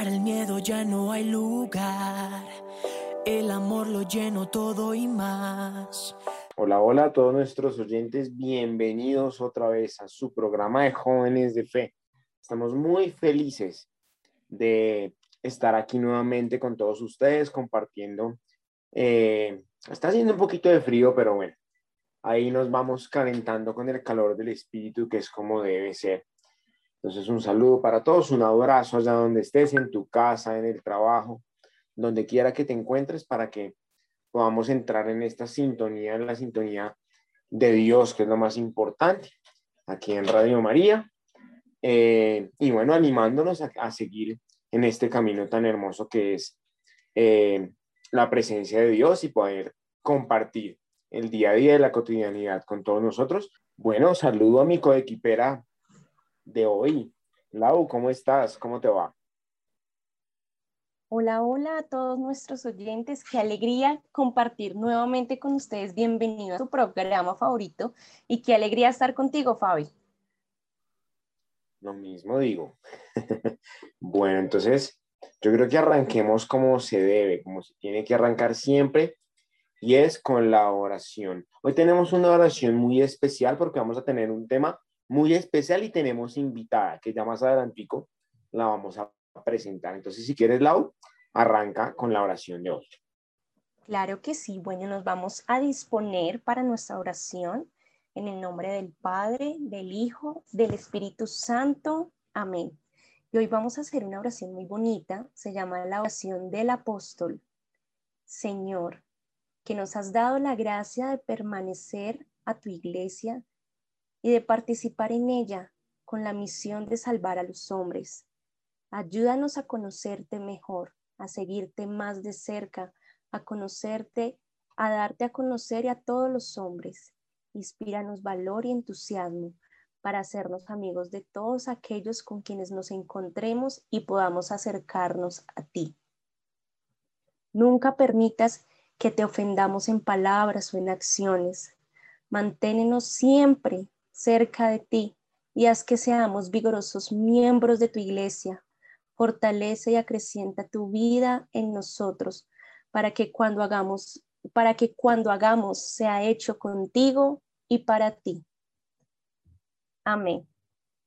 Para el miedo ya no hay lugar. El amor lo lleno todo y más. Hola, hola a todos nuestros oyentes. Bienvenidos otra vez a su programa de Jóvenes de Fe. Estamos muy felices de estar aquí nuevamente con todos ustedes compartiendo. Eh, está haciendo un poquito de frío, pero bueno, ahí nos vamos calentando con el calor del espíritu, que es como debe ser. Entonces, un saludo para todos, un abrazo allá donde estés, en tu casa, en el trabajo, donde quiera que te encuentres, para que podamos entrar en esta sintonía, en la sintonía de Dios, que es lo más importante, aquí en Radio María. Eh, y bueno, animándonos a, seguir en este camino tan hermoso que es eh, la presencia de Dios y poder compartir el día a día de la cotidianidad con todos nosotros. Bueno, saludo a mi coequipera de hoy. Lau, ¿cómo estás? ¿Cómo te va? Hola, hola a todos nuestros oyentes. Qué alegría compartir nuevamente con ustedes. Bienvenido a tu programa favorito y qué alegría estar contigo, Fabi. Lo mismo digo. bueno, entonces yo creo que arranquemos como se debe, como se tiene que arrancar siempre, y es con la oración. Hoy tenemos una oración muy especial porque vamos a tener un tema muy especial y tenemos invitada, que ya más adelantico la vamos a presentar. Entonces, si quieres, Lau, arranca con la oración de hoy. Claro que sí. Bueno, nos vamos a disponer para nuestra oración en el nombre del Padre, del Hijo, del Espíritu Santo. Amén. Y hoy vamos a hacer una oración muy bonita. Se llama la oración del apóstol. Señor, que nos has dado la gracia de permanecer a tu iglesia y de participar en ella con la misión de salvar a los hombres. Ayúdanos a conocerte mejor, a seguirte más de cerca, a conocerte, a darte a conocer a todos los hombres. Inspíranos valor y entusiasmo para hacernos amigos de todos aquellos con quienes nos encontremos y podamos acercarnos a ti. Nunca permitas que te ofendamos en palabras o en acciones. Manténenos siempre cerca de ti y haz que seamos vigorosos miembros de tu iglesia. Fortalece y acrecienta tu vida en nosotros para que cuando hagamos para que cuando hagamos sea hecho contigo y para ti. Amén.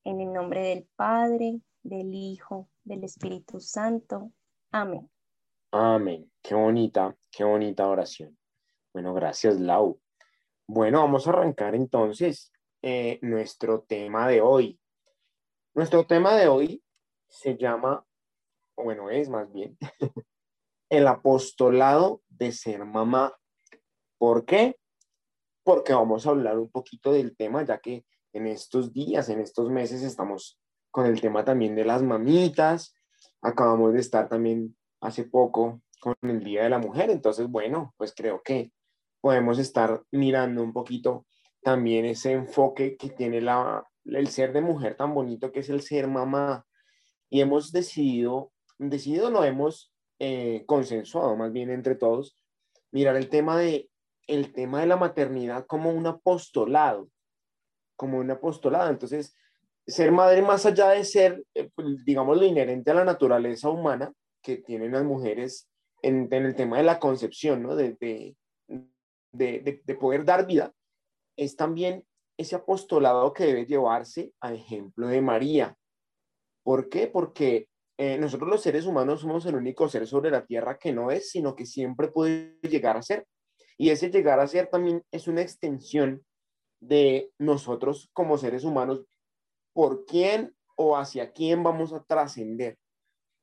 En el nombre del Padre, del Hijo, del Espíritu Santo. Amén. Amén. Qué bonita, qué bonita oración. Bueno, gracias, Lau. Bueno, vamos a arrancar entonces eh, nuestro tema de hoy. Nuestro tema de hoy se llama, o bueno, es más bien, el apostolado de ser mamá. ¿Por qué? Porque vamos a hablar un poquito del tema, ya que en estos días, en estos meses, estamos con el tema también de las mamitas. Acabamos de estar también hace poco con el Día de la Mujer. Entonces, bueno, pues creo que podemos estar mirando un poquito también ese enfoque que tiene la, el ser de mujer tan bonito que es el ser mamá. Y hemos decidido, decidido no hemos eh, consensuado más bien entre todos, mirar el tema de el tema de la maternidad como un apostolado, como un apostolado. Entonces, ser madre más allá de ser, eh, pues, digamos, lo inherente a la naturaleza humana que tienen las mujeres en, el tema de la concepción, ¿no? De, de, poder dar vida, es también ese apostolado que debe llevarse a ejemplo de María. ¿Por qué? Porque eh, nosotros los seres humanos somos el único ser sobre la tierra que no es, sino que siempre puede llegar a ser. Y ese llegar a ser también es una extensión de nosotros como seres humanos, por quién o hacia quién vamos a trascender.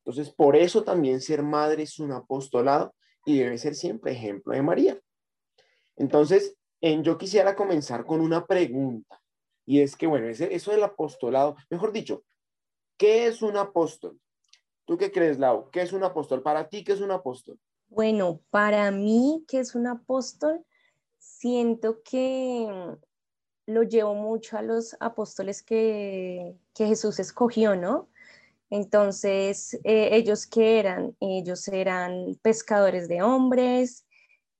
Entonces, por eso también ser madre es un apostolado y debe ser siempre ejemplo de María. Entonces, yo quisiera comenzar con una pregunta, y es que, bueno, eso del apostolado, mejor dicho, ¿qué es un apóstol? ¿Tú qué crees, Lau? ¿Qué es un apóstol? Para ti, ¿qué es un apóstol? Bueno, para mí, ¿qué es un apóstol? Siento que lo llevo mucho a los apóstoles que, que Jesús escogió, ¿no? Entonces, eh, ellos qué eran? Ellos eran pescadores de hombres,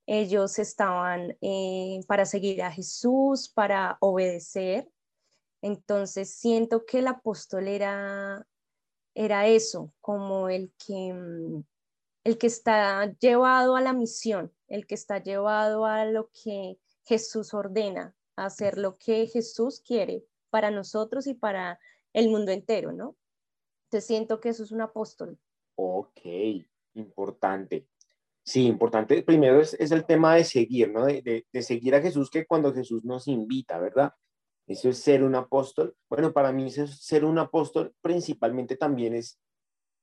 ellos estaban eh, para seguir a Jesús, para obedecer. Entonces siento que el apóstol era, era eso, como el que, mm, el que está llevado a la misión, el que está llevado a lo que Jesús ordena, hacer lo que Jesús quiere para nosotros y para el mundo entero, ¿no? Te siento que eso es un apóstol. Ok, importante. Sí, importante. Primero es, el tema de seguir, ¿no? De, seguir a Jesús, que cuando Jesús nos invita, ¿verdad? Eso es ser un apóstol. Bueno, para mí ser un apóstol principalmente también es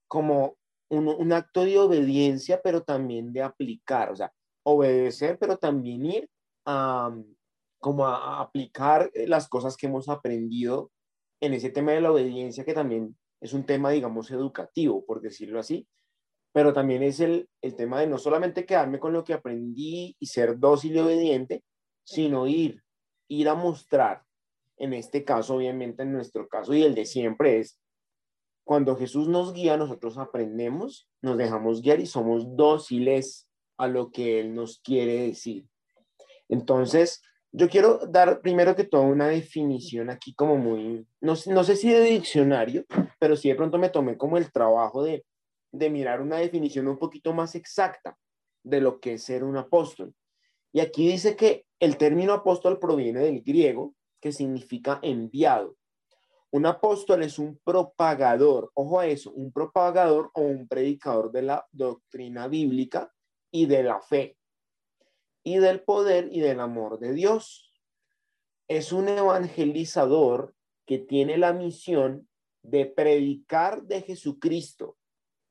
como un, acto de obediencia, pero también de aplicar, o sea, obedecer, pero también ir a, como a, aplicar las cosas que hemos aprendido en ese tema de la obediencia, que también es un tema, digamos, educativo, por decirlo así, pero también es el, el tema de no solamente quedarme con lo que aprendí y ser dócil y obediente, sino ir, ir a mostrar en este caso, obviamente en nuestro caso y el de siempre es, cuando Jesús nos guía, nosotros aprendemos, nos dejamos guiar y somos dóciles a lo que Él nos quiere decir. Entonces, yo quiero dar primero que todo una definición aquí como muy, no, no sé si de diccionario, pero sí de pronto me tomé como el trabajo de, de mirar una definición un poquito más exacta de lo que es ser un apóstol. Y aquí dice que el término apóstol proviene del griego que significa enviado. Un apóstol es un propagador, ojo a eso, un propagador o un predicador de la doctrina bíblica y de la fe y del poder y del amor de Dios. Es un evangelizador que tiene la misión de predicar de Jesucristo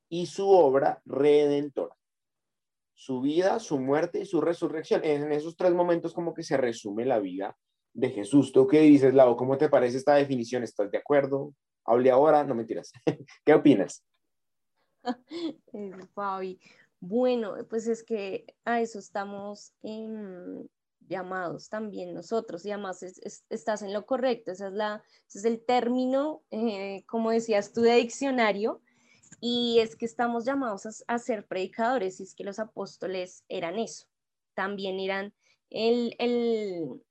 y su obra redentora. Su vida, su muerte y su resurrección. En esos tres momentos como que se resume la vida de Jesús. ¿Tú qué dices, Lau? ¿Cómo te parece esta definición? ¿Estás de acuerdo? Hable ahora, no mentiras. ¿Qué opinas? Fabi, bueno, pues es que a eso estamos llamados también nosotros y además estás en lo correcto, esa es la, ese es el término, eh, como decías tú, de diccionario, y es que estamos llamados a, ser predicadores y es que los apóstoles eran eso, también eran el, el,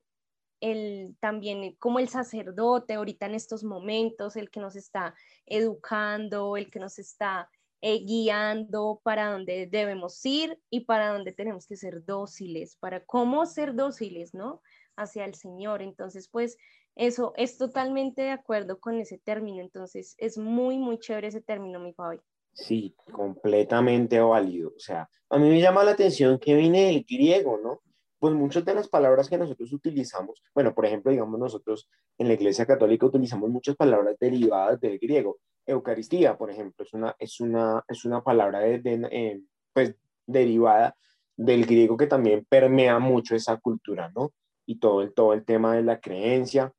el, también como el sacerdote ahorita en estos momentos, el que nos está educando, el que nos está eh, guiando para dónde debemos ir y para dónde tenemos que ser dóciles, para cómo ser dóciles, ¿no? Hacia el Señor. Entonces, pues eso es totalmente de acuerdo con ese término. Entonces, es muy, muy chévere ese término, mi Fabi. Sí, completamente válido. O sea, a mí me llama la atención que viene del griego, ¿no? pues muchas de las palabras que nosotros utilizamos, bueno, por ejemplo, digamos nosotros en la Iglesia Católica utilizamos muchas palabras derivadas del griego. Eucaristía, por ejemplo, es una, es una, es una palabra eh, pues, derivada del griego que también permea mucho esa cultura, ¿no? Y todo el, todo el tema de la creencia.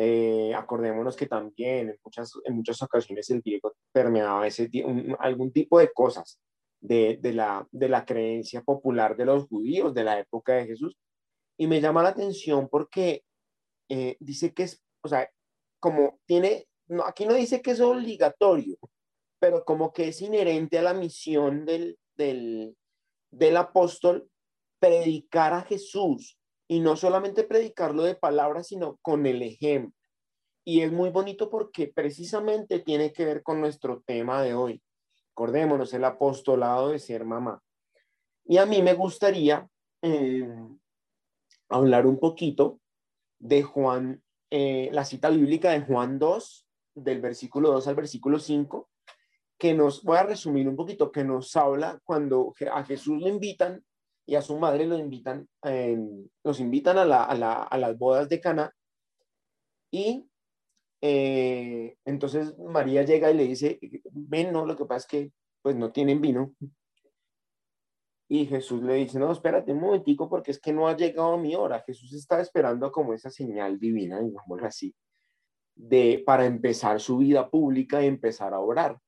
Eh, acordémonos que también en muchas, en muchas ocasiones el griego permeaba ese, algún tipo de cosas de, la, de la creencia popular de los judíos de la época de Jesús. Y me llama la atención porque eh, dice que es, o sea, como tiene, no, aquí no dice que es obligatorio, pero como que es inherente a la misión del, del, del apóstol predicar a Jesús y no solamente predicarlo de palabras, sino con el ejemplo. Y es muy bonito porque precisamente tiene que ver con nuestro tema de hoy. Acordémonos, el apostolado de ser mamá. Y a mí me gustaría eh, hablar un poquito de Juan, eh, la cita bíblica de Juan 2, del versículo 2 al versículo 5, que nos, voy a resumir un poquito, que nos habla cuando a Jesús lo invitan y a su madre lo invitan, los invitan a, a las bodas de Cana y eh, entonces María llega y le dice, ven, no, lo que pasa es que pues no tienen vino. Y Jesús le dice, no, espérate un momentico porque es que no ha llegado mi hora. Jesús está esperando como esa señal divina, digamos así, de, para empezar su vida pública y empezar a orar.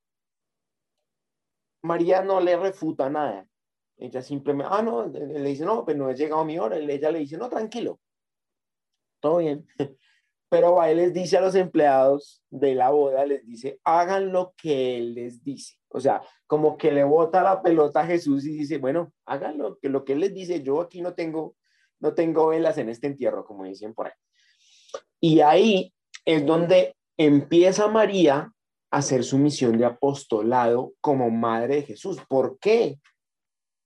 María no le refuta nada. Ella simplemente, ah, no, le dice, no, pues no ha llegado mi hora. Y ella le dice, no, tranquilo, todo bien. Pero a él les dice a los empleados de la boda, les dice, hagan lo que él les dice. O sea, como que le bota la pelota a Jesús y dice, bueno, hagan lo que, lo que él les dice. Yo aquí no tengo, no tengo velas en este entierro, como dicen por ahí. Y ahí es donde empieza María hacer su misión de apostolado como madre de Jesús. ¿Por qué?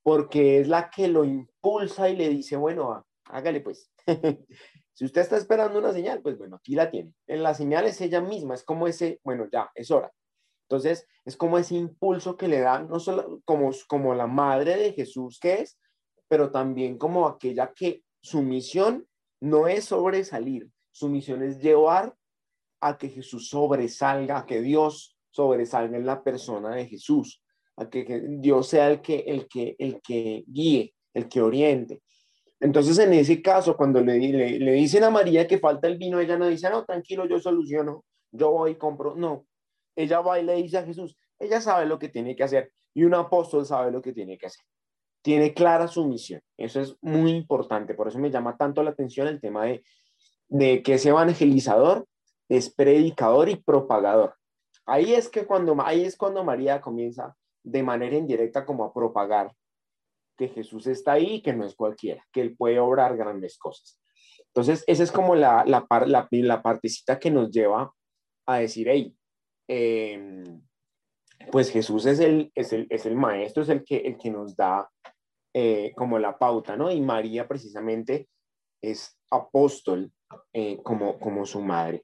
Porque es la que lo impulsa y le dice, bueno, hágale pues. si usted está esperando una señal, pues bueno, aquí la tiene. En la señal es ella misma, es como ese, bueno, ya, es hora. Entonces, es como ese impulso que le da, no solo como, como la madre de Jesús que es, pero también como aquella que su misión no es sobresalir, su misión es llevar a que Jesús sobresalga, a que Dios sobresalga en la persona de Jesús, a que, Dios sea el que, el, que, el que guíe, el que oriente. Entonces, en ese caso, cuando le, le, le, dicen a María que falta el vino, ella no dice, no, tranquilo, yo soluciono, yo voy y compro. No, ella va y le dice a Jesús, ella sabe lo que tiene que hacer y un apóstol sabe lo que tiene que hacer. Tiene clara su misión. Eso es muy importante. Por eso me llama tanto la atención el tema de, que ese evangelizador es predicador y propagador. Ahí es que cuando, ahí es cuando María comienza de manera indirecta como a propagar que Jesús está ahí y que no es cualquiera, que él puede obrar grandes cosas. Entonces, esa es como la, la, la, la partecita que nos lleva a decir, hey, em, pues Jesús es el, es el, es el maestro, es el que, el que nos da eh, como la pauta, ¿no? Y María precisamente es apóstol eh, como, como su madre.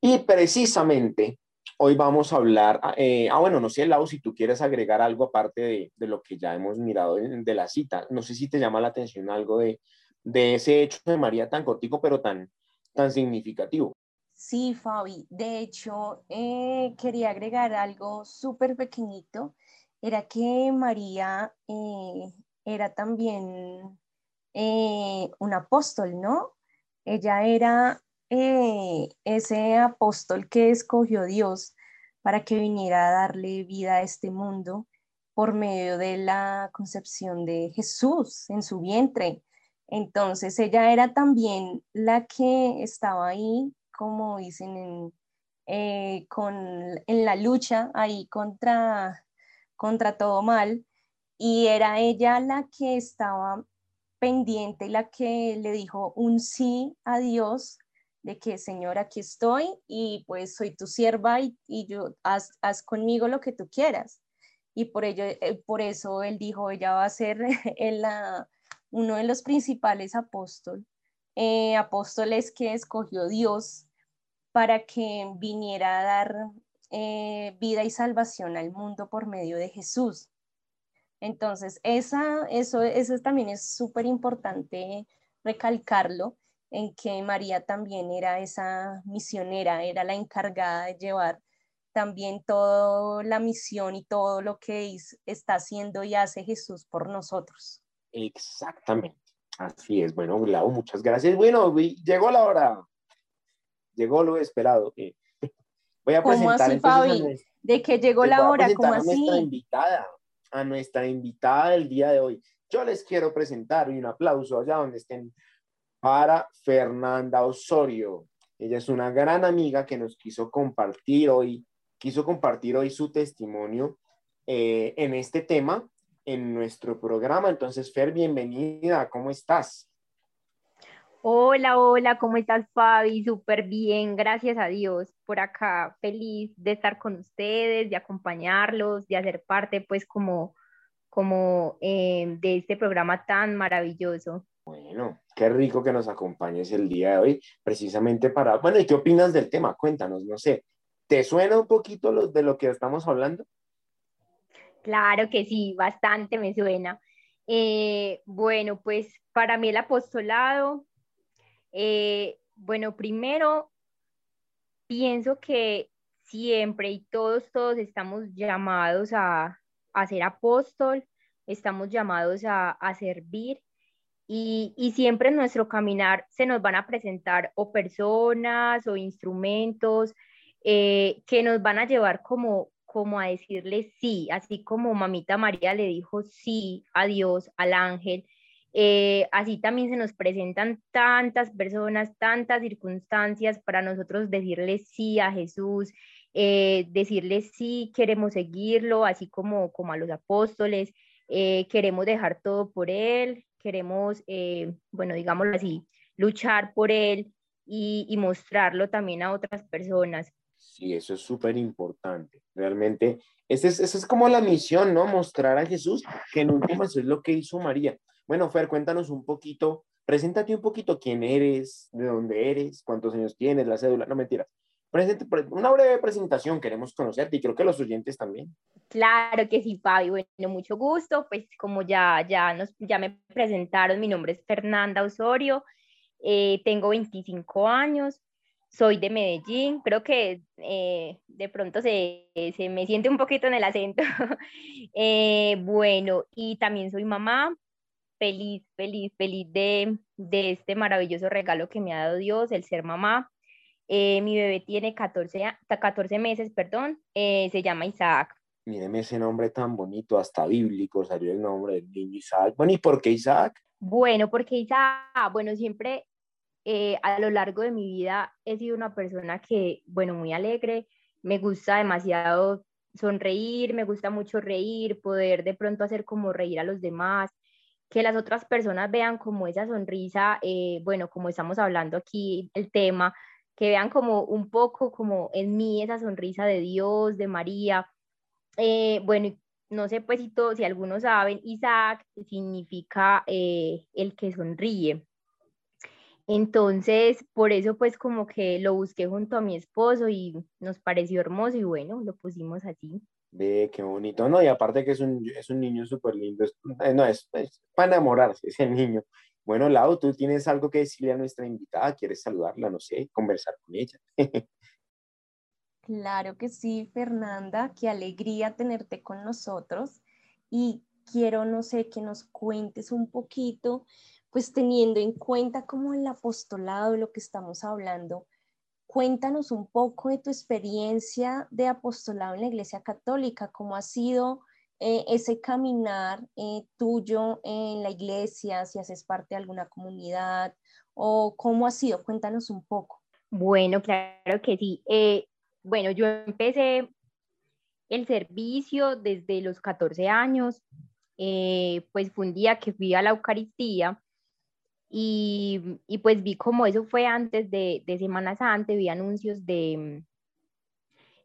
Y precisamente hoy vamos a hablar, eh, ah, bueno, no sé, Lau, si tú quieres agregar algo aparte de, lo que ya hemos mirado de, la cita, no sé si te llama la atención algo de, de ese hecho de María tan cortico, pero tan, tan significativo. Sí, Fabi, de hecho, eh, quería agregar algo súper pequeñito, era que María eh, era también eh, un apóstol, ¿no? Ella era eh, ese apóstol que escogió Dios para que viniera a darle vida a este mundo por medio de la concepción de Jesús en su vientre. Entonces ella era también la que estaba ahí, como dicen, en, eh, con, en la lucha ahí contra, contra todo mal. Y era ella la que estaba pendiente, la que le dijo un sí a Dios de que, Señor, aquí estoy y pues soy tu sierva y, y yo haz, haz, conmigo lo que tú quieras. Y por, ello, eh, por eso él dijo, ella va a ser la, uno de los principales apóstoles, eh, apóstoles que escogió Dios para que viniera a dar eh, vida y salvación al mundo por medio de Jesús. Entonces, esa, eso, eso también es súper importante recalcarlo, en que María también era esa misionera, era la encargada de llevar también toda la misión y todo lo que está haciendo y hace Jesús por nosotros. Exactamente. Así es. Bueno, Glau, muchas gracias. Bueno, llegó la hora. Llegó lo esperado. Eh, voy a presentar ¿Cómo así, Fabi? ¿De que llegó la hora? ¿Cómo así? A nuestra invitada, a nuestra invitada del día de hoy. Yo les quiero presentar y un aplauso allá donde estén para Fernanda Osorio. Ella es una gran amiga que nos quiso compartir hoy, quiso compartir hoy su testimonio eh, en este tema, en nuestro programa. Entonces, Fer, bienvenida, ¿cómo estás? Hola, hola, ¿cómo estás, Fabi? Súper bien, gracias a Dios. Por acá, feliz de estar con ustedes, de acompañarlos, de hacer parte, pues, como, como eh, de este programa tan maravilloso. Bueno, qué rico que nos acompañes el día de hoy, precisamente para, bueno, ¿y qué opinas del tema? Cuéntanos, no sé, ¿te suena un poquito lo, de lo que estamos hablando? Claro que sí, bastante me suena. Eh, bueno, pues para mí el apostolado, eh, bueno, primero pienso que siempre y todos, todos estamos llamados a, ser apóstol, estamos llamados a servir y, siempre en nuestro caminar se nos van a presentar o personas o instrumentos eh, que nos van a llevar como, como a decirle sí, así como mamita María le dijo sí a Dios, al ángel. Eh, así también se nos presentan tantas personas, tantas circunstancias para nosotros decirle sí a Jesús, eh, decirle sí, queremos seguirlo, así como, como a los apóstoles, queremos dejar todo por Él, queremos, eh, bueno, digámoslo así, luchar por él y, mostrarlo también a otras personas. Sí, eso es súper importante. Realmente, esa es, esa es como la misión, ¿no? Mostrar a Jesús, que en últimas es lo que hizo María. Bueno, Fer, cuéntanos un poquito, preséntate un poquito quién eres, de dónde eres, cuántos años tienes, la cédula, no mentira. Una breve presentación, queremos conocerte y creo que los oyentes también. Claro que sí, Fabio. Bueno, mucho gusto. Pues como ya, ya, nos, ya me presentaron, mi nombre es Fernanda Osorio, eh, tengo 25 años, soy de Medellín, creo que eh, de pronto se, se, me siente un poquito en el acento. Eh, bueno, y también soy mamá, feliz, feliz, feliz de, de, este maravilloso regalo que me ha dado Dios, el ser mamá. Eh, mi bebé tiene 14, 14 meses, perdón, se llama Isaac. Míreme ese nombre tan bonito, hasta bíblico salió el nombre del niño Isaac. Bueno, ¿y por qué Isaac? Bueno, porque Isaac, bueno, siempre eh, a lo largo de mi vida he sido una persona que, bueno, muy alegre, me gusta demasiado sonreír, me gusta mucho reír, poder de pronto hacer como reír a los demás, que las otras personas vean como esa sonrisa, eh, bueno, como estamos hablando aquí, el tema, que vean como un poco como en mí esa sonrisa de Dios, de María. Eh, bueno, no sé pues si, todos, si algunos saben, Isaac significa el que sonríe. Entonces, por eso pues como que lo busqué junto a mi esposo y nos pareció hermoso y bueno, lo pusimos así. Ve, qué bonito, ¿no? Y aparte que es un, es un niño súper lindo, eh, no, es, para enamorarse ese niño. Bueno, Lau, tú tienes algo que decirle a nuestra invitada, ¿quieres saludarla? No sé, conversar con ella. claro que sí, Fernanda, qué alegría tenerte con nosotros y quiero, no sé, que nos cuentes un poquito pues teniendo en cuenta como el apostolado, de lo que estamos hablando, cuéntanos un poco de tu experiencia de apostolado en la Iglesia Católica, cómo ha sido eh, ese caminar eh, tuyo en la iglesia, si haces parte de alguna comunidad o cómo ha sido, cuéntanos un poco. Bueno, claro que sí. Eh, bueno, yo empecé el servicio desde los 14 años, pues fue un día que fui a la Eucaristía y, y, pues vi como eso fue antes de, de Semana Santa, vi anuncios de,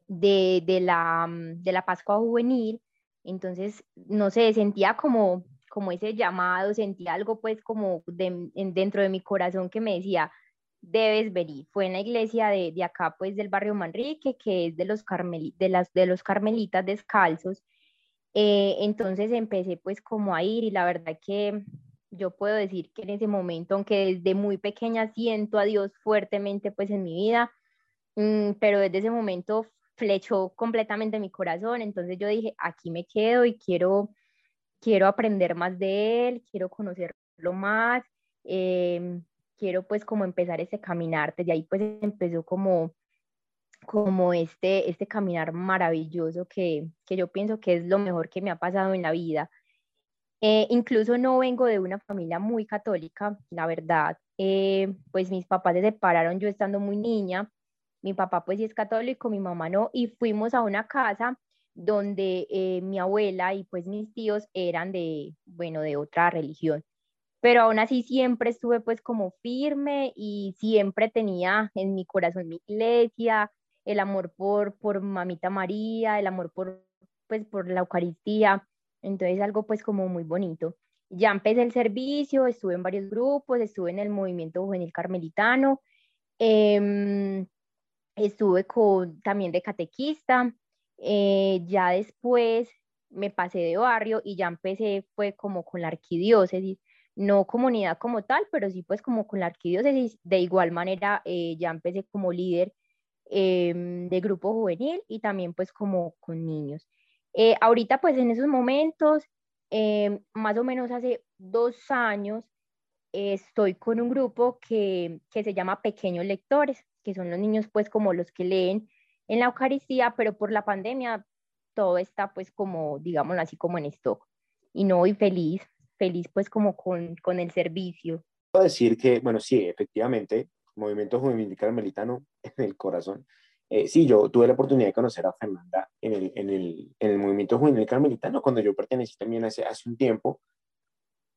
de, de, la, de la Pascua Juvenil, entonces, no sé, sentía como, como ese llamado, sentía algo pues como dentro de mi corazón que me decía, debes venir. Fue en la iglesia de, de acá, pues del barrio Manrique, que es de los, carmeli, de las, de los carmelitas descalzos. Eh, entonces empecé pues como a ir y la verdad que yo puedo decir que en ese momento, aunque desde muy pequeña siento a Dios fuertemente pues en mi vida, mm, pero desde ese momento flechó completamente mi corazón, entonces yo dije, aquí me quedo y quiero, quiero aprender más de Él, quiero conocerlo más, em, quiero pues como empezar ese caminar, desde ahí pues empezó como como este, este caminar maravilloso que, que yo pienso que es lo mejor que me ha pasado en la vida. Eh, incluso no vengo de una familia muy católica, la verdad, eh, pues mis papás se separaron yo estando muy niña, mi papá pues sí es católico, mi mamá no, y fuimos a una casa donde eh, mi abuela y pues mis tíos eran de, bueno, de otra religión. Pero aún así siempre estuve pues como firme y siempre tenía en mi corazón mi iglesia, el amor por, por mamita María, el amor por, pues, por la Eucaristía. Entonces algo pues como muy bonito. Ya empecé el servicio, estuve en varios grupos, estuve en el movimiento juvenil carmelitano, em, estuve con, también de catequista, eh, ya después me pasé de barrio y ya empecé fue como con la arquidiócesis, no comunidad como tal, pero sí pues como con la arquidiócesis, de igual manera eh, ya empecé como líder em, de grupo juvenil y también pues como con niños. Eh, ahorita, pues en esos momentos, eh, más o menos hace dos años, estoy con un grupo que, que, se llama Pequeños Lectores, que son los niños pues como los que leen en la Eucaristía, pero por la pandemia todo está pues como, digámoslo así, como en stock. Y no, voy feliz, feliz pues como con, con el servicio. Puedo decir que, bueno, sí, efectivamente, Movimiento Juvenil Carmelitano en el corazón eh, sí, yo tuve la oportunidad de conocer a Fernanda en el, en el, en el movimiento juvenil carmelitano, cuando yo pertenecí también hace, hace un tiempo.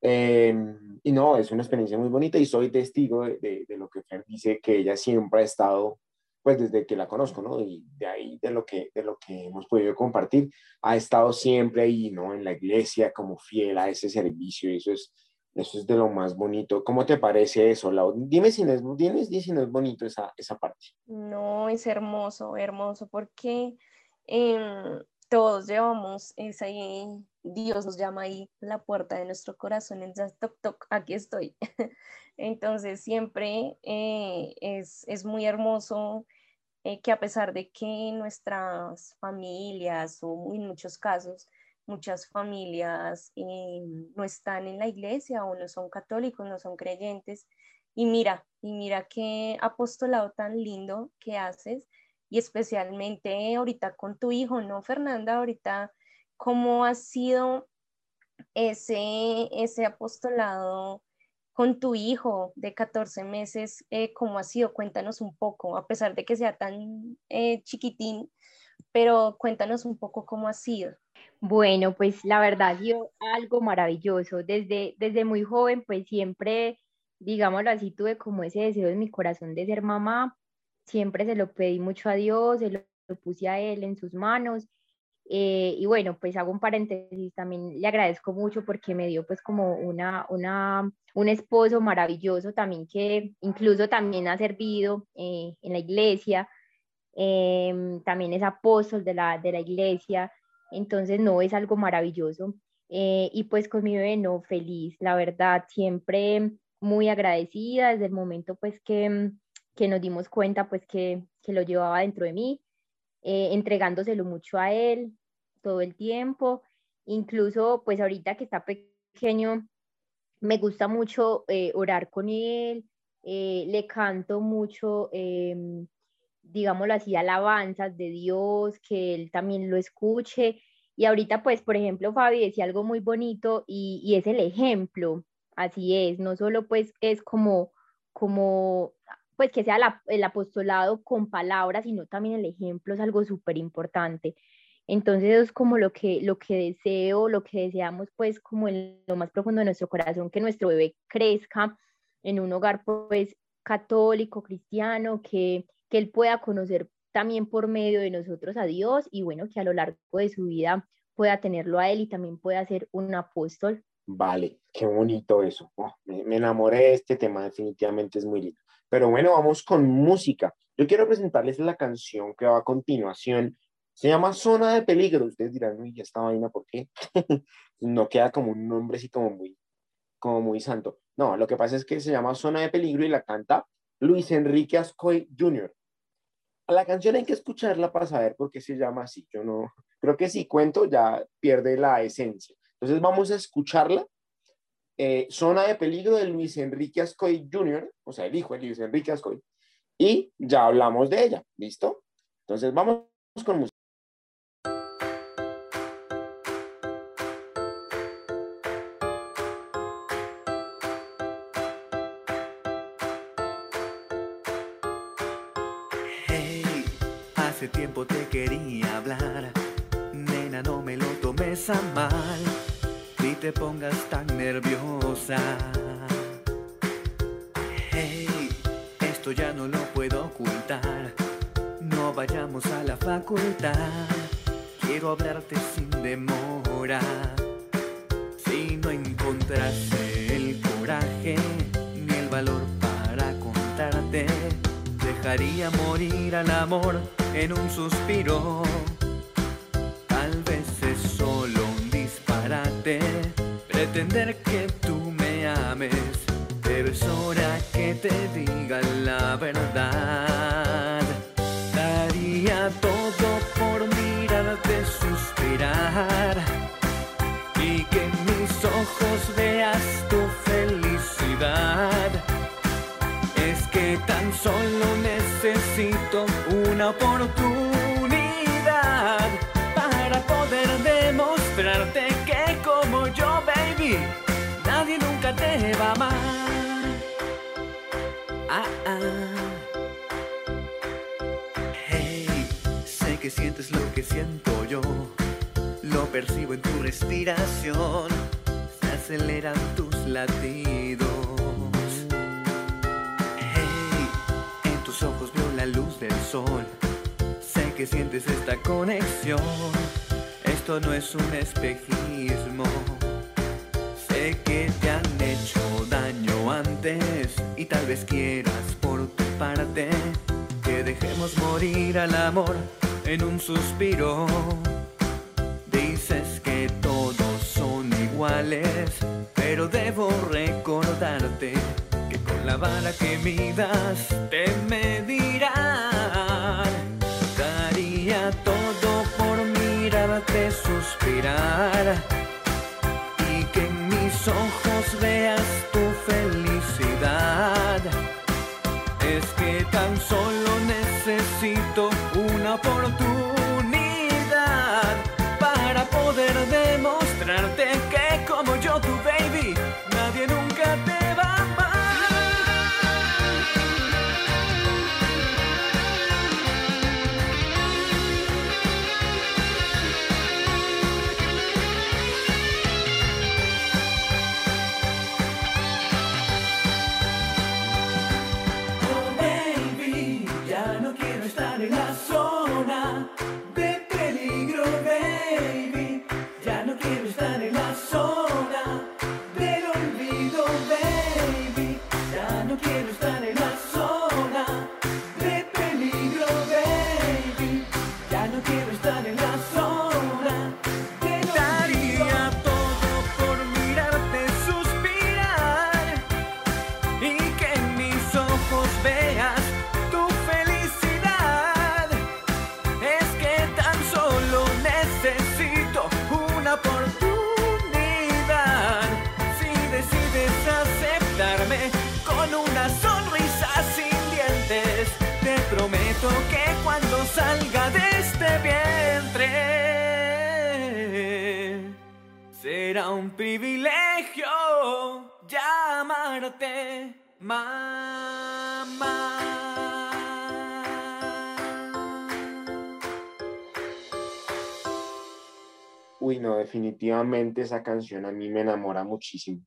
Em, y no, es una experiencia muy bonita y soy testigo de, de, lo que Fer dice, que ella siempre ha estado pues desde que la conozco, ¿no? Y de ahí, de lo que, de lo que hemos podido compartir, ha estado siempre ahí, ¿no? En la iglesia, como fiel a ese servicio, y eso es, eso es de lo más bonito. ¿Cómo te parece eso, Lau? Dime si no es, dime, si no es bonito esa, esa parte. No, es hermoso, hermoso, porque em, todos llevamos ese, Dios nos llama ahí la puerta de nuestro corazón, en toc, toc, aquí estoy. Entonces siempre eh, es, es, muy hermoso eh, que a pesar de que nuestras familias o en muchos casos muchas familias eh, no están en la iglesia o no son católicos, no son creyentes, y mira, y mira qué apostolado tan lindo que haces y especialmente ahorita con tu hijo, ¿no, Fernanda? Ahorita, ¿cómo ha sido ese, ese apostolado con tu hijo de 14 meses? Eh, ¿Cómo ha sido? Cuéntanos un poco, a pesar de que sea tan eh, chiquitín, pero cuéntanos un poco cómo ha sido. Bueno, pues la verdad ha sido algo maravilloso. Desde, desde muy joven, pues siempre, digámoslo así, tuve como ese deseo en mi corazón de ser mamá siempre se lo pedí mucho a Dios, se lo, puse a Él en sus manos. Eh, y bueno, pues hago un paréntesis, también le agradezco mucho porque me dio pues como una, una, un esposo maravilloso también que incluso también ha servido eh, en la iglesia, em, también es apóstol de la, de la iglesia, entonces no es algo maravilloso. Eh, y pues con mi bebé no, feliz, la verdad, siempre muy agradecida desde el momento pues que, que nos dimos cuenta pues que, que lo llevaba dentro de mí, eh, entregándoselo mucho a él todo el tiempo, incluso pues ahorita que está pequeño, me gusta mucho eh, orar con él, eh, le canto mucho, em, digámoslo así, alabanzas de Dios, que él también lo escuche. Y ahorita, pues, por ejemplo, Fabi decía algo muy bonito y, y es el ejemplo, así es, no solo pues es como, como pues que sea el apostolado con palabras, sino también el ejemplo es algo súper importante. Entonces es como lo que, lo que deseo, lo que deseamos pues como en lo más profundo de nuestro corazón, que nuestro bebé crezca en un hogar pues católico, cristiano, que, que él pueda conocer también por medio de nosotros a Dios y bueno, que a lo largo de su vida pueda tenerlo a él y también pueda ser un apóstol. Vale, qué bonito eso. Oh, me, me, enamoré de este tema, definitivamente es muy lindo. Pero bueno, vamos con música. Yo quiero presentarles la canción que va a continuación. Se llama Zona de Peligro. Ustedes dirán, uy, esta vaina, ¿por qué? no queda como un nombre así como muy, como muy santo. No, lo que pasa es que se llama Zona de Peligro y la canta Luis Enrique Ascoy Jr. La canción hay que escucharla para saber por qué se llama así. Yo no, creo que si cuento ya pierde la esencia. Entonces vamos a escucharla eh, Zona de Peligro de Luis Enrique Ascoy Jr., o sea, el hijo de Luis Enrique Ascoy, y ya hablamos de ella, ¿listo? Entonces vamos con música. Hey, hace tiempo te quería hablar, nena, no me lo tomes a mal te pongas tan nerviosa. Hey, esto ya no lo puedo ocultar. No vayamos a la facultad. Quiero hablarte sin demora. Si no encontraste el coraje ni el valor para contarte, dejaría morir al amor en un suspiro. Pretender que tú me ames, pero es hora que te diga la verdad. Daría todo por mirarte suspirar y que mis ojos veas tu felicidad. Es que tan solo necesito una oportunidad va amar. Ah, ah. Hey, sé que sientes lo que siento yo, lo percibo en tu respiración, se aceleran tus latidos. Hey, en tus ojos veo la luz del sol. Sé que sientes esta conexión. Esto no es un espejismo. Que te han hecho daño antes y tal vez quieras por tu parte que dejemos morir al amor en un suspiro. Dices que todos son iguales, pero debo recordarte que con la vara que midas te medirán. Daría todo por mirarte suspirar ojos veas tu felicidad. Es que tan solo necesito una oportunidad salga de este vientre será un privilegio llamarte mamá. Uy, no, definitivamente esa canción a mí me enamora muchísimo.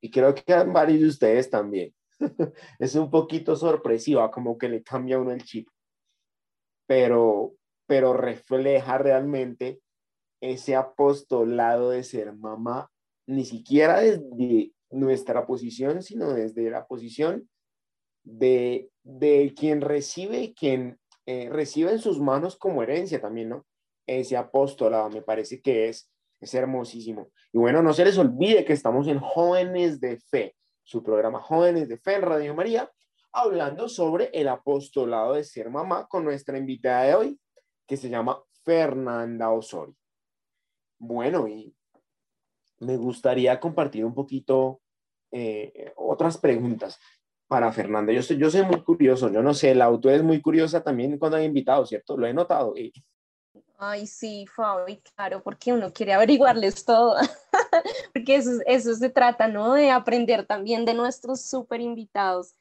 Y creo que a varios de ustedes también. es un poquito sorpresiva, como que le cambia uno el chip. Pero, pero refleja realmente ese apostolado de ser mamá, ni siquiera desde nuestra posición, sino desde la posición de, de quien recibe y quien eh, recibe en sus manos como herencia también, ¿no? Ese apostolado me parece que es, es hermosísimo. Y bueno, no se les olvide que estamos en Jóvenes de Fe, su programa Jóvenes de Fe en Radio María, hablando sobre el apostolado de ser mamá con nuestra invitada de hoy, que se llama Fernanda Osorio. Bueno, y me gustaría compartir un poquito eh, otras preguntas para Fernanda. Yo soy, yo soy muy curioso, yo no sé, la auto es muy curiosa también cuando hay invitados, ¿cierto? Lo he notado. Y... Ay, sí, Fabi, claro, porque uno quiere averiguarles todo, porque eso, eso se trata, ¿no? De aprender también de nuestros súper invitados.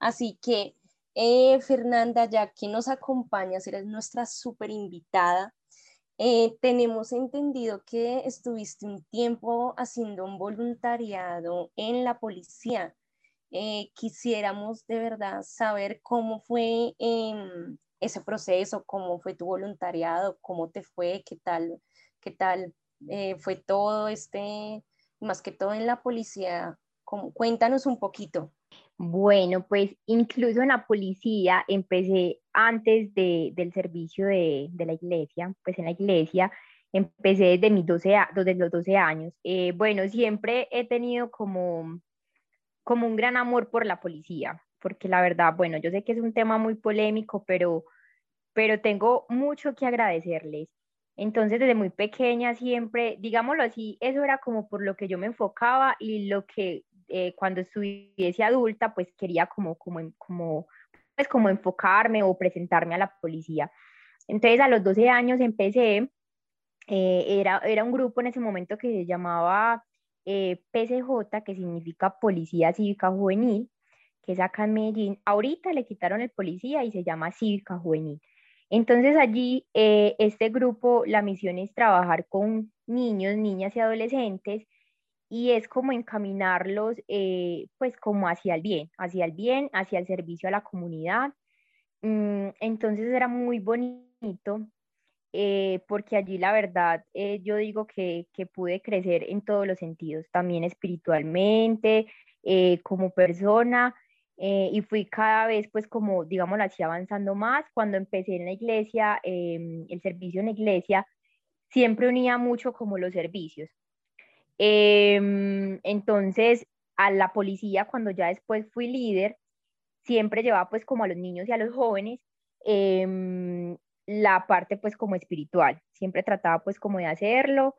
Así que, eh, Fernanda, ya que nos acompañas, eres nuestra súper invitada, eh, tenemos entendido que estuviste un tiempo haciendo un voluntariado en la policía. Eh, quisiéramos de verdad saber cómo fue em, ese proceso, cómo fue tu voluntariado, cómo te fue, qué tal, qué tal fue todo este, más que todo en la policía. Cuéntanos un poquito. Bueno, pues incluso en la policía empecé antes de, del servicio de, de, la iglesia, pues en la iglesia empecé desde, mis 12, desde los 12 años. Eh, bueno, siempre he tenido como, como un gran amor por la policía, porque la verdad, bueno, yo sé que es un tema muy polémico, pero, pero tengo mucho que agradecerles. Entonces, desde muy pequeña siempre, digámoslo así, eso era como por lo que yo me enfocaba y lo que eh, cuando estuviese adulta, pues quería como, como, como, pues como enfocarme o presentarme a la policía. Entonces, a los 12 años empecé, eh, era, era un grupo en ese momento que se llamaba eh, PCJ, que significa Policía Cívica Juvenil, que es acá en Medellín. Ahorita le quitaron el policía y se llama Cívica Juvenil. Entonces allí eh, este grupo, la misión es trabajar con niños, niñas y adolescentes y es como encaminarlos eh, pues como hacia el bien, hacia el bien, hacia el servicio a la comunidad. mm, entonces era muy bonito eh, porque allí la verdad eh, yo digo que, que, pude crecer en todos los sentidos, también espiritualmente, como persona, y fui cada vez pues como, digamos, así avanzando más. Cuando empecé en la iglesia, em, el servicio en la iglesia, siempre unía mucho como los servicios. Em, entonces, a la policía, cuando ya después fui líder, siempre llevaba pues como a los niños y a los jóvenes em, la parte pues como espiritual, siempre trataba pues como de hacerlo.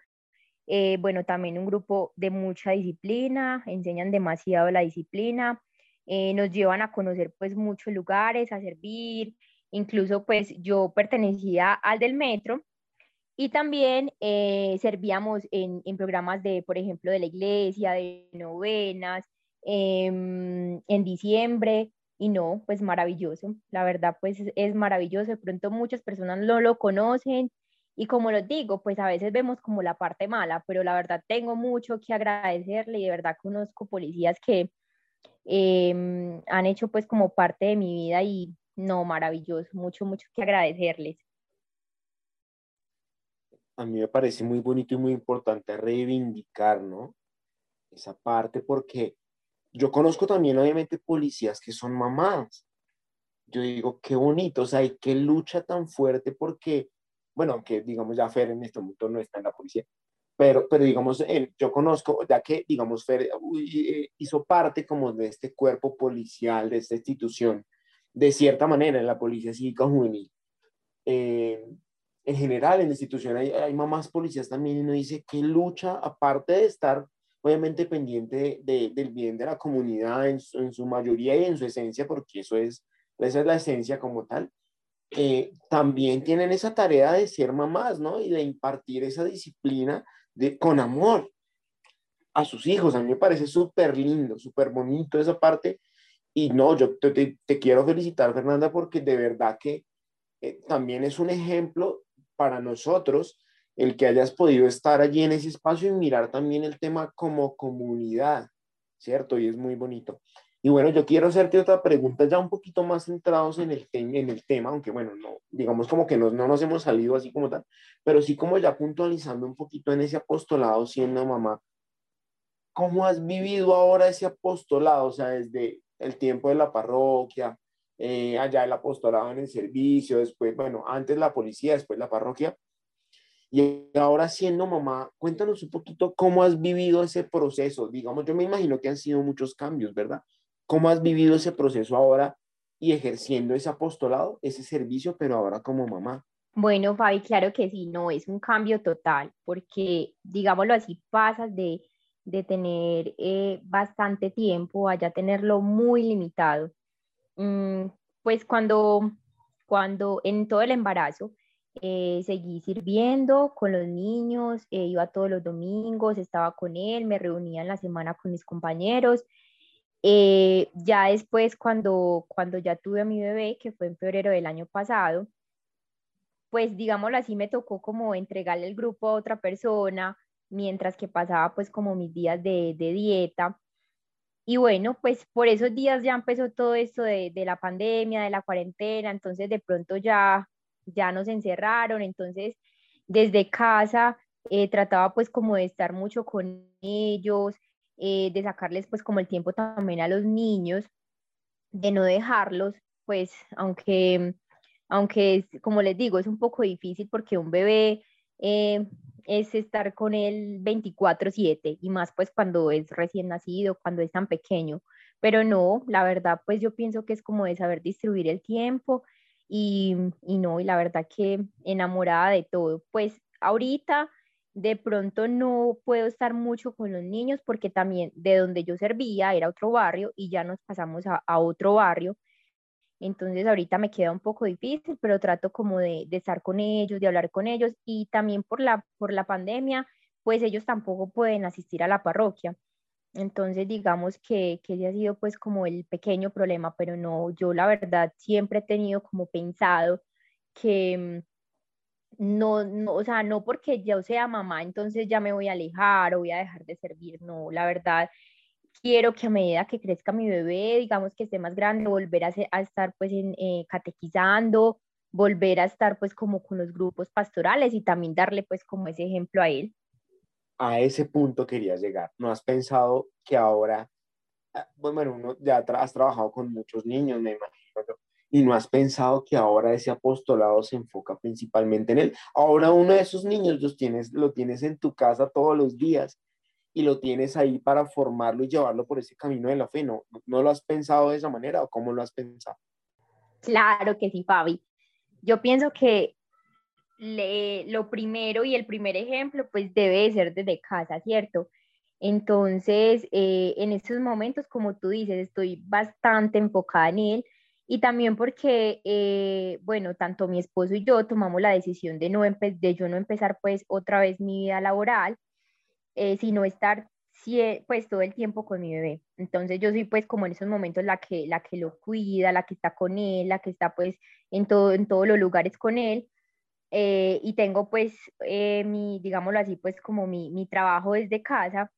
Eh, bueno, también un grupo de mucha disciplina, enseñan demasiado la disciplina, eh, nos llevan a conocer pues muchos lugares, a servir, incluso pues yo pertenecía al del metro y también eh, servíamos en, programas de, por ejemplo, de la iglesia, de novenas, em, en diciembre, y no, pues maravilloso, la verdad pues es, maravilloso, de pronto muchas personas no lo conocen y como les digo, pues a veces vemos como la parte mala, pero la verdad tengo mucho que agradecerle y de verdad conozco policías que em, han hecho pues como parte de mi vida y no, maravilloso, mucho, mucho que agradecerles. A mí me parece muy bonito y muy importante reivindicar, ¿no? Esa parte porque yo conozco también, obviamente, policías que son mamás. Yo digo, qué bonito, o sea, y qué lucha tan fuerte porque, bueno, aunque digamos ya Fer en este momento no está en la policía, pero, pero digamos, yo conozco, ya que, digamos, Fer eh, hizo parte como de este cuerpo policial, de esta institución, de cierta manera, en la Policía Cívica Juvenil. Eh, en general, en la institución hay, hay mamás policías también y uno dice, qué lucha, aparte de estar obviamente pendiente del bien de la comunidad en su, mayoría y en su esencia, porque eso es, esa es la esencia como tal, eh, también tienen esa tarea de ser mamás, ¿no? Y de impartir esa disciplina de, con amor a sus hijos. A mí me parece súper lindo, súper bonito esa parte. Y no, yo te, te, quiero felicitar, Fernanda, porque de verdad que eh, también es un ejemplo para nosotros el que hayas podido estar allí en ese espacio y mirar también el tema como comunidad, ¿cierto? Y es muy bonito. Y bueno, yo quiero hacerte otra pregunta ya un poquito más centrados en el, en el tema, aunque bueno, no, digamos como que no, no nos hemos salido así como tal, pero sí como ya puntualizando un poquito en ese apostolado siendo mamá. ¿Cómo has vivido ahora ese apostolado? O sea, desde el tiempo de la parroquia, eh, allá el apostolado en el servicio, después, bueno, antes la policía, después la parroquia, y ahora siendo mamá, cuéntanos un poquito cómo has vivido ese proceso. Digamos, yo me imagino que han sido muchos cambios, ¿verdad? ¿Cómo has vivido ese proceso ahora y ejerciendo ese apostolado, ese servicio, pero ahora como mamá? Bueno, Fabi, claro que sí, no, es un cambio total, porque digámoslo así, pasas de, de tener eh, bastante tiempo a ya tenerlo muy limitado. Mm, pues cuando, cuando en todo el embarazo, eh, seguí sirviendo con los niños, eh, iba todos los domingos, estaba con él, me reunía en la semana con mis compañeros. Eh, ya después, cuando, cuando ya tuve a mi bebé, que fue en febrero del año pasado, pues digámoslo así, me tocó como entregarle el grupo a otra persona, mientras que pasaba pues como mis días de, de dieta. Y bueno, pues por esos días ya empezó todo esto de, de la pandemia, de la cuarentena, entonces de pronto ya ya nos encerraron, entonces desde casa eh, trataba pues como de estar mucho con ellos, eh, de sacarles pues como el tiempo también a los niños, de no dejarlos, pues aunque, aunque como les digo, es un poco difícil porque un bebé eh, es estar con él 24/7 y más pues cuando es recién nacido, cuando es tan pequeño. Pero no, la verdad pues yo pienso que es como de saber distribuir el tiempo y, y no, y la verdad que enamorada de todo. Pues ahorita de pronto no puedo estar mucho con los niños porque también de donde yo servía era otro barrio y ya nos pasamos a, a otro barrio. Entonces ahorita me queda un poco difícil, pero trato como de, de, estar con ellos, de hablar con ellos y también por la, por la pandemia, pues ellos tampoco pueden asistir a la parroquia. Entonces, digamos que, que ese ha sido pues como el pequeño problema, pero no, yo la verdad siempre he tenido como pensado que mm, no, no, o sea, no porque yo sea mamá, entonces ya me voy a alejar o voy a dejar de servir, no, la verdad quiero que a medida que crezca mi bebé, digamos que esté más grande, volver a, a estar pues en, eh, catequizando, volver a estar pues como con los grupos pastorales y también darle pues como ese ejemplo a él. A ese punto querías llegar. ¿No has pensado que ahora, ah, bueno, uno ya has trabajado con muchos niños, me imagino, y no has pensado que ahora ese apostolado se enfoca principalmente en él? Ahora uno de esos niños los tienes, lo tienes en tu casa todos los días y lo tienes ahí para formarlo y llevarlo por ese camino de la fe. ¿No, no lo has pensado de esa manera o cómo lo has pensado? Claro que sí, Fabi. Yo pienso que lo primero y el primer ejemplo pues debe ser desde casa, ¿cierto? Entonces, eh, en estos momentos, como tú dices, estoy bastante enfocada en él y también porque, eh, bueno, tanto mi esposo y yo tomamos la decisión de, no de yo no empezar pues otra vez mi vida laboral eh, sino estar pues todo el tiempo con mi bebé. Entonces yo soy pues como en esos momentos la que, la que lo cuida, la que está con él, la que está pues en, todo, en todos los lugares con él. Eh, y tengo pues eh, mi, digámoslo así, pues como mi, mi trabajo desde casa.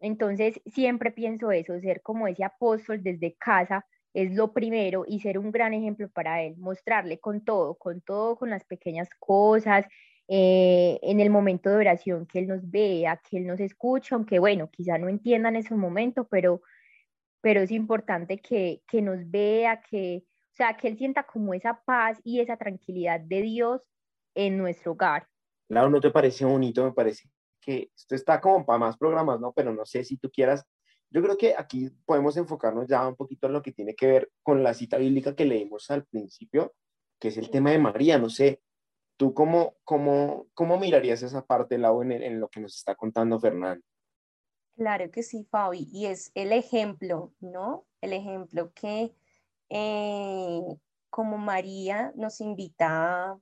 Entonces siempre pienso eso, ser como ese apóstol desde casa es lo primero y ser un gran ejemplo para él, mostrarle con todo, con todo, con las pequeñas cosas, eh, en el momento de oración, que Él nos vea, que Él nos escucha, aunque bueno, quizá no entienda en ese momento, pero, pero es importante que, que nos vea, que, o sea, que Él sienta como esa paz y esa tranquilidad de Dios en nuestro hogar. Claro, ¿no te parece bonito? Me parece que esto está como para más programas, ¿no? Pero no sé si tú quieras, yo creo que aquí podemos enfocarnos ya un poquito en lo que tiene que ver con la cita bíblica que leímos al principio, que es el tema de María, no sé, ¿Tú cómo, cómo, cómo mirarías esa parte, Lau, en, en lo que nos está contando Fernando? Claro que sí, Fabi, y es el ejemplo, ¿no? El ejemplo que eh, como María nos invita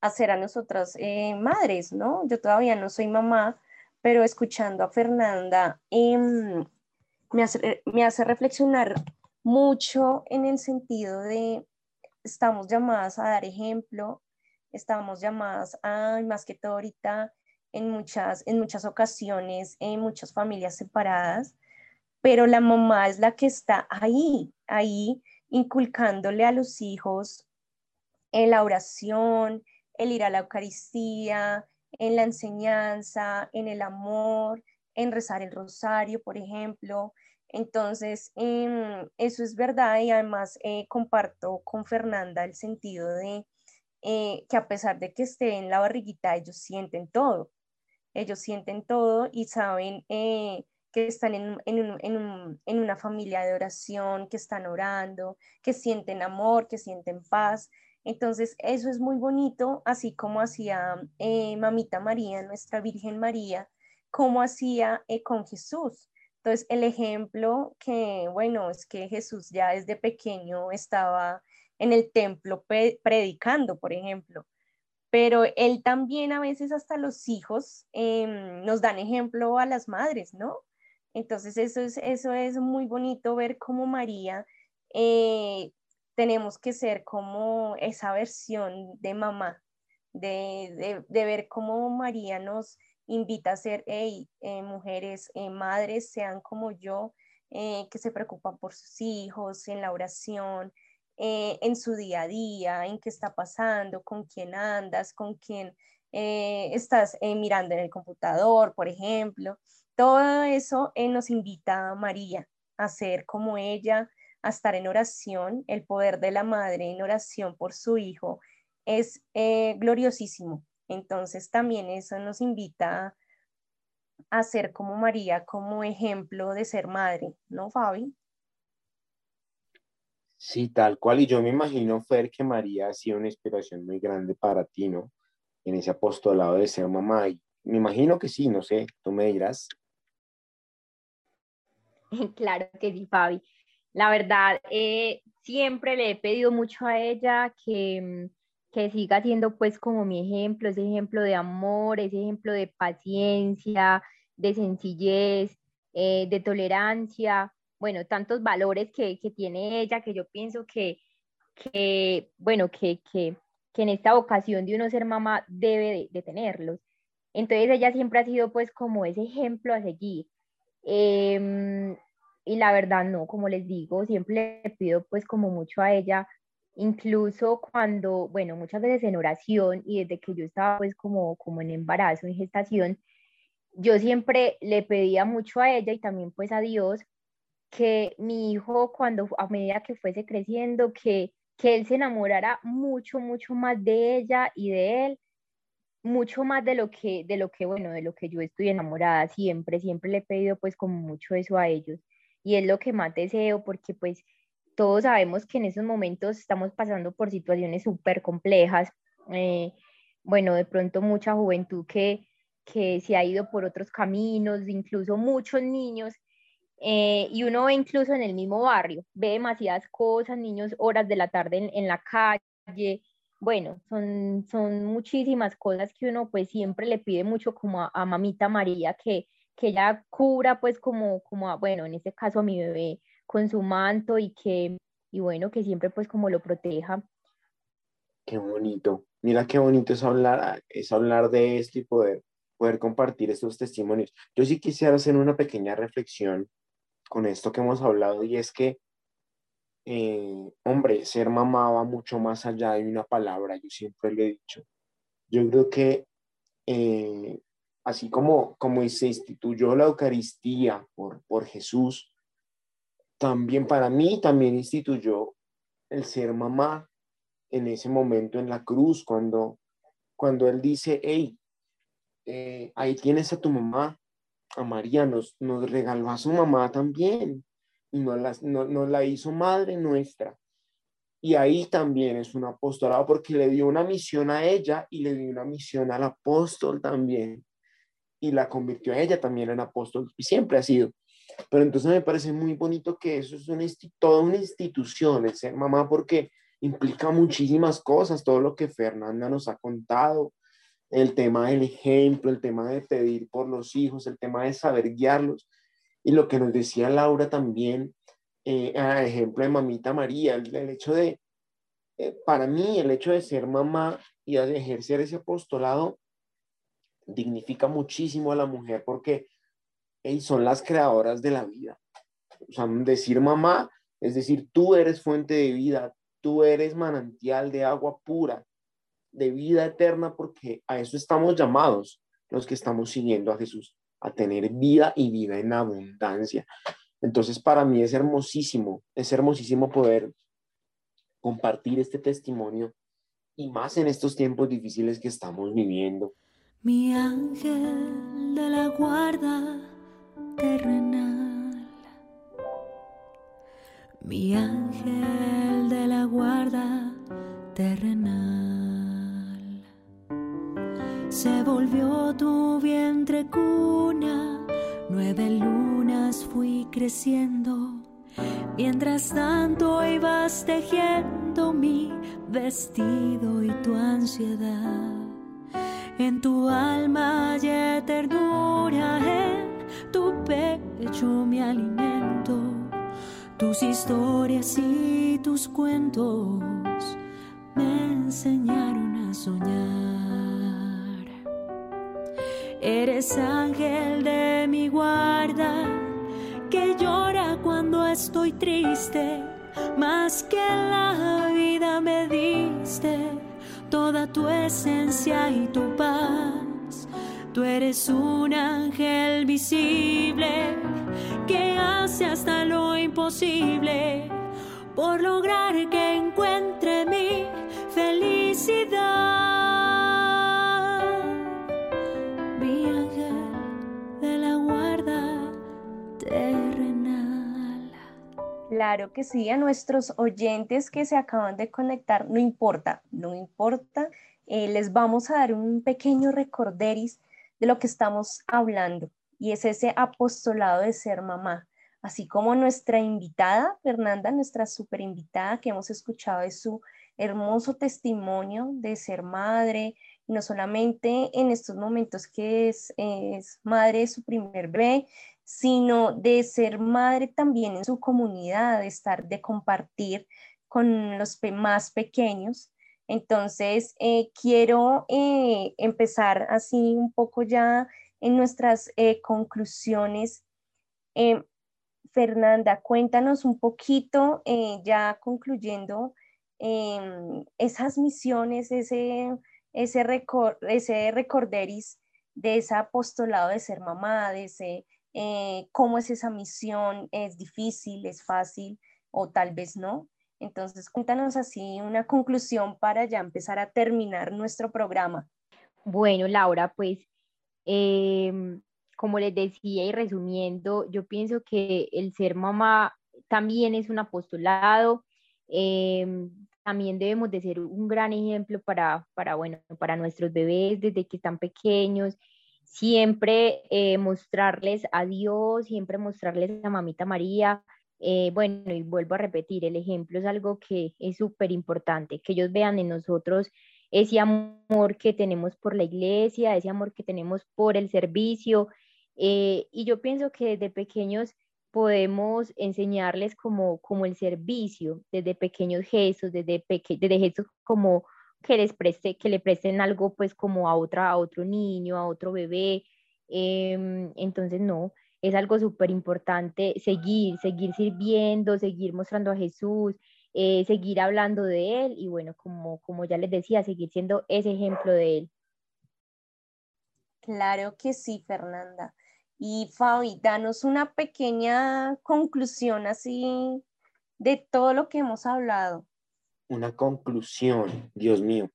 a ser a nosotras eh, madres, ¿no? Yo todavía no soy mamá, pero escuchando a Fernanda em, me, hace, me hace reflexionar mucho en el sentido de estamos llamadas a dar ejemplo, estamos llamadas a, más que todo ahorita, en muchas, en muchas ocasiones, en muchas familias separadas, pero la mamá es la que está ahí, ahí inculcándole a los hijos en la oración, el ir a la Eucaristía, en la enseñanza, en el amor, en rezar el rosario, por ejemplo. Entonces, em, eso es verdad y además eh, comparto con Fernanda el sentido de eh, que a pesar de que esté en la barriguita, ellos sienten todo. Ellos sienten todo y saben eh, que están en, en, una familia de oración, que están orando, que sienten amor, que sienten paz. Entonces, eso es muy bonito, así como hacía eh, Mamita María, nuestra Virgen María, como hacía con Jesús. Entonces, el ejemplo que, bueno, es que Jesús ya desde pequeño estaba en el templo predicando, por ejemplo. Pero él también a veces hasta los hijos em, nos dan ejemplo a las madres, ¿no? Entonces eso es, eso es muy bonito ver cómo María eh, tenemos que ser como esa versión de mamá, de, ver cómo María nos invita a ser, hey, eh, mujeres, eh, madres, sean como yo, que se preocupan por sus hijos, en la oración, eh, en su día a día, en qué está pasando, con quién andas, con quién eh, estás eh, mirando en el computador, por ejemplo. Todo eso nos invita a María a ser como ella, a estar en oración. El poder de la madre en oración por su hijo es gloriosísimo. Entonces también eso nos invita a ser como María, como ejemplo de ser madre, ¿no, Fabi? Sí, tal cual. Y yo me imagino, Fer, que María ha sido una inspiración muy grande para ti, ¿no? En ese apostolado de ser mamá. Y me imagino que sí, no sé, tú me dirás. Claro que sí, Fabi. La verdad, eh, siempre le he pedido mucho a ella que, que siga siendo pues como mi ejemplo, ese ejemplo de amor, ese ejemplo de paciencia, de sencillez, eh, de tolerancia bueno, tantos valores que, tiene ella que yo pienso que, bueno, que, que, en esta vocación de uno ser mamá debe de, tenerlos. Entonces ella siempre ha sido pues como ese ejemplo a seguir. Em, y la verdad no, como les digo, siempre le pido pues como mucho a ella, incluso cuando, bueno, muchas veces en oración y desde que yo estaba pues como, como en embarazo, en gestación, yo siempre le pedía mucho a ella y también pues a Dios que mi hijo cuando a medida que fuese creciendo, que, que él se enamorara mucho, mucho más de ella y de él, mucho más de lo que, de lo que, bueno, de lo que yo estoy enamorada siempre, siempre le he pedido pues como mucho eso a ellos. Y es lo que más deseo porque pues todos sabemos que en esos momentos estamos pasando por situaciones súper complejas, eh, bueno, de pronto mucha juventud que, que se ha ido por otros caminos, incluso muchos niños eh, y uno ve incluso en el mismo barrio, ve demasiadas cosas, niños horas de la tarde en, la calle, bueno, son, son muchísimas cosas que uno pues siempre le pide mucho como a, mamita María que, que ella cubra pues como, como bueno, en este caso a mi bebé con su manto y que, y bueno, que siempre pues como lo proteja. Qué bonito. Mira qué bonito es hablar, es hablar de esto y poder, poder compartir estos testimonios. Yo sí quisiera hacer una pequeña reflexión con esto que hemos hablado y es que, eh, hombre, ser mamá va mucho más allá de una palabra, yo siempre lo he dicho. Yo creo que eh, así como, como se instituyó la Eucaristía por, por Jesús, también para mí también instituyó el ser mamá en ese momento en la cruz, cuando, cuando él dice, hey, eh, ahí tienes a tu mamá, a María, nos, nos regaló a su mamá también y nos la, no, la hizo madre nuestra. Y ahí también es un apostolado porque le dio una misión a ella y le dio una misión al apóstol también. Y la convirtió a ella también en apóstol. Y siempre ha sido. Pero entonces me parece muy bonito que eso es una, toda una institución, el mamá, porque implica muchísimas cosas, todo lo que Fernanda nos ha contado, el tema del ejemplo, el tema de pedir por los hijos, el tema de saber guiarlos. Y lo que nos decía Laura también, eh, a ejemplo de mamita María, el, hecho de, eh, para mí, el hecho de ser mamá y de ejercer ese apostolado dignifica muchísimo a la mujer porque son las creadoras de la vida. O sea, decir mamá es decir, tú eres fuente de vida, tú eres manantial de agua pura, de vida eterna, porque a eso estamos llamados los que estamos siguiendo a Jesús, a tener vida y vida en abundancia. Entonces, para mí es hermosísimo, es hermosísimo poder compartir este testimonio y más en estos tiempos difíciles que estamos viviendo. Mi ángel de la guarda terrenal, mi ángel de la guarda terrenal se volvió tu vientre cuna, nueve lunas fui creciendo, mientras tanto ibas tejiendo mi vestido y tu ansiedad. En tu alma y ternura, en tu pecho mi alimento, tus historias y tus cuentos me enseñaron a soñar. Eres ángel de mi guarda, que llora cuando estoy triste, más que la vida me diste toda tu esencia y tu paz. Tú eres un ángel visible que hace hasta lo imposible por lograr que encuentre mi felicidad. Claro que sí, a nuestros oyentes que se acaban de conectar, no importa, no importa, eh, les vamos a dar un pequeño recorderis de lo que estamos hablando y es ese apostolado de ser mamá, así como nuestra invitada, Fernanda, nuestra super invitada que hemos escuchado de su hermoso testimonio de ser madre, no solamente en estos momentos que es, es madre de su primer bebé, sino de ser madre también en su comunidad, de estar, de compartir con los más pequeños. Entonces, eh, quiero eh, empezar así un poco ya en nuestras eh, conclusiones Fernanda, cuéntanos un poquito, ya concluyendo, em, esas misiones, ese, ese, ese recorderis de ese apostolado de ser mamá, de ese, eh, cómo es esa misión, es difícil, es fácil o tal vez no. Entonces, cuéntanos así una conclusión para ya empezar a terminar nuestro programa. Bueno, Laura, pues em, como les decía y resumiendo, yo pienso que el ser mamá también es un apostolado, em, también debemos de ser un gran ejemplo para, para, bueno, para nuestros bebés desde que están pequeños, siempre eh, mostrarles a Dios, siempre mostrarles a Mamita María. Eh, bueno, y vuelvo a repetir, el ejemplo es algo que es súper importante, que ellos vean en nosotros ese amor que tenemos por la iglesia, ese amor que tenemos por el servicio, eh, y yo pienso que desde pequeños podemos enseñarles como, como el servicio, desde pequeños gestos, desde, desde gestos como que les preste, que le presten algo pues como a otra, a otro niño, a otro bebé. Em, entonces no, es algo súper importante seguir, seguir sirviendo, seguir mostrando a Jesús, eh, seguir hablando de Él y bueno, como, como ya les decía, seguir siendo ese ejemplo de Él. Claro que sí, Fernanda. Y Fabi, danos una pequeña conclusión así de todo lo que hemos hablado. Una conclusión, Dios mío.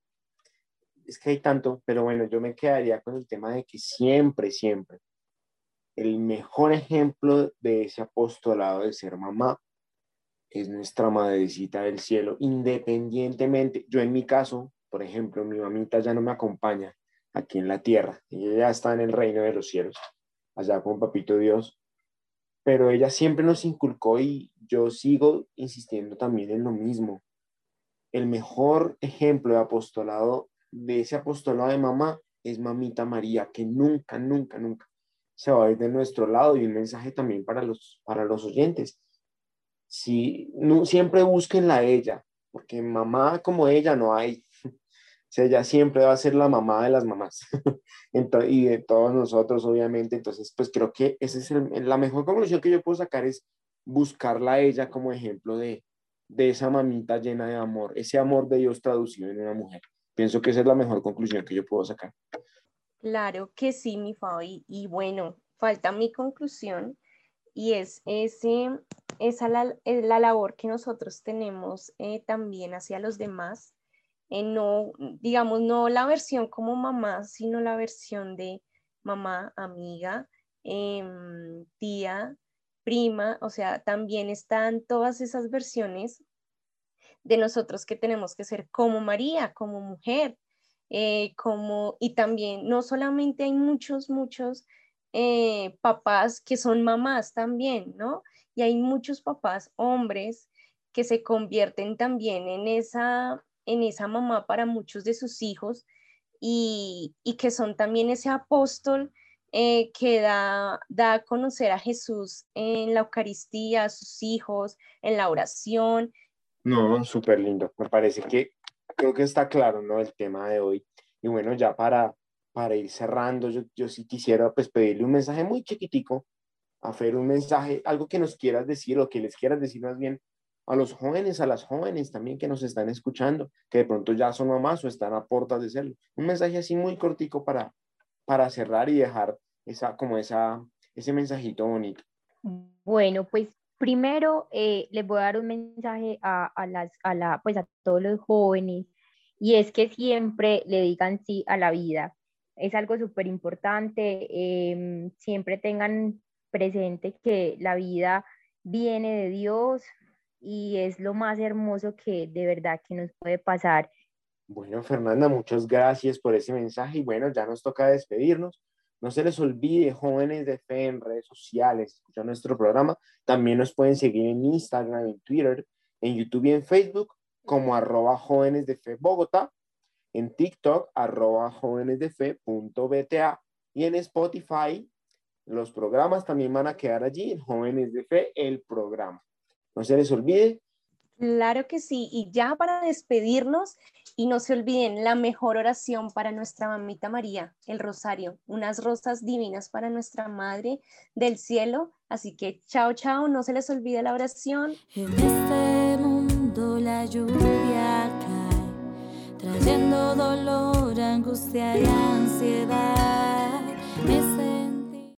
Es que hay tanto, pero bueno, yo me quedaría con el tema de que siempre, siempre, el mejor ejemplo de ese apostolado de ser mamá es nuestra madrecita del cielo, independientemente, yo en mi caso, por ejemplo, mi mamita ya no me acompaña aquí en la tierra, ella ya está en el reino de los cielos allá con Papito Dios, pero ella siempre nos inculcó y yo sigo insistiendo también en lo mismo. El mejor ejemplo de apostolado, de ese apostolado de mamá, es Mamita María, que nunca, nunca, nunca se va a ir de nuestro lado y un mensaje también para los, para los oyentes. Si, no, siempre busquen a ella, porque mamá como ella no hay sea, ella siempre va a ser la mamá de las mamás y de todos nosotros, obviamente. Entonces, pues creo que esa es la mejor conclusión que yo puedo sacar es buscarla ella como ejemplo de, de esa mamita llena de amor, ese amor de Dios traducido en una mujer. Pienso que esa es la mejor conclusión que yo puedo sacar. Claro que sí, mi Fabi. Y bueno, falta mi conclusión y es ese, esa la, la labor que nosotros tenemos eh, también hacia los demás eh, no, digamos, no la versión como mamá, sino la versión de mamá, amiga, em, tía, prima, o sea, también están todas esas versiones de nosotros que tenemos que ser como María, como mujer, eh, como, y también no solamente hay muchos, muchos eh, papás que son mamás también, ¿no? Y hay muchos papás hombres que se convierten también en esa en esa mamá para muchos de sus hijos y, que son también ese apóstol eh, que da, da a conocer a Jesús en la Eucaristía, a sus hijos, en la oración. No, súper lindo. Me parece que creo que está claro, ¿no? El tema de hoy. Y bueno, ya para, para ir cerrando, yo, yo sí quisiera pues pedirle un mensaje muy chiquitico a Fer, un mensaje, algo que nos quieras decir o que les quieras decir más bien a los jóvenes, a las jóvenes también que nos están escuchando, que de pronto ya son mamás o están a puertas de serlo. Un mensaje así muy cortico para, para cerrar y dejar esa, como ese mensajito bonito. Bueno, pues primero eh, les voy a dar un mensaje a, a, las, a, la, pues a todos los jóvenes y es que siempre le digan sí a la vida. Es algo súper importante, em, siempre tengan presente que la vida viene de Dios, y es lo más hermoso que de verdad que nos puede pasar. Bueno, Fernanda, muchas gracias por ese mensaje y bueno, ya nos toca despedirnos. No se les olvide, jóvenes de fe en redes sociales, escuchar nuestro programa. También nos pueden seguir en Instagram, en Twitter, en YouTube y en Facebook como arroba jóvenes de fe Bogotá, en TikTok arroba jóvenes de fe punto BTA y en Spotify los programas también van a quedar allí en jóvenes de fe el programa. No se les olvide. Claro que sí. Y ya para despedirnos, Y no se olviden la mejor oración para nuestra mamita María, el rosario, unas rosas divinas para nuestra Madre del cielo. Así que chao, chao, no se les olvide la oración. En este mundo la lluvia cae, trayendo dolor, angustia y ansiedad.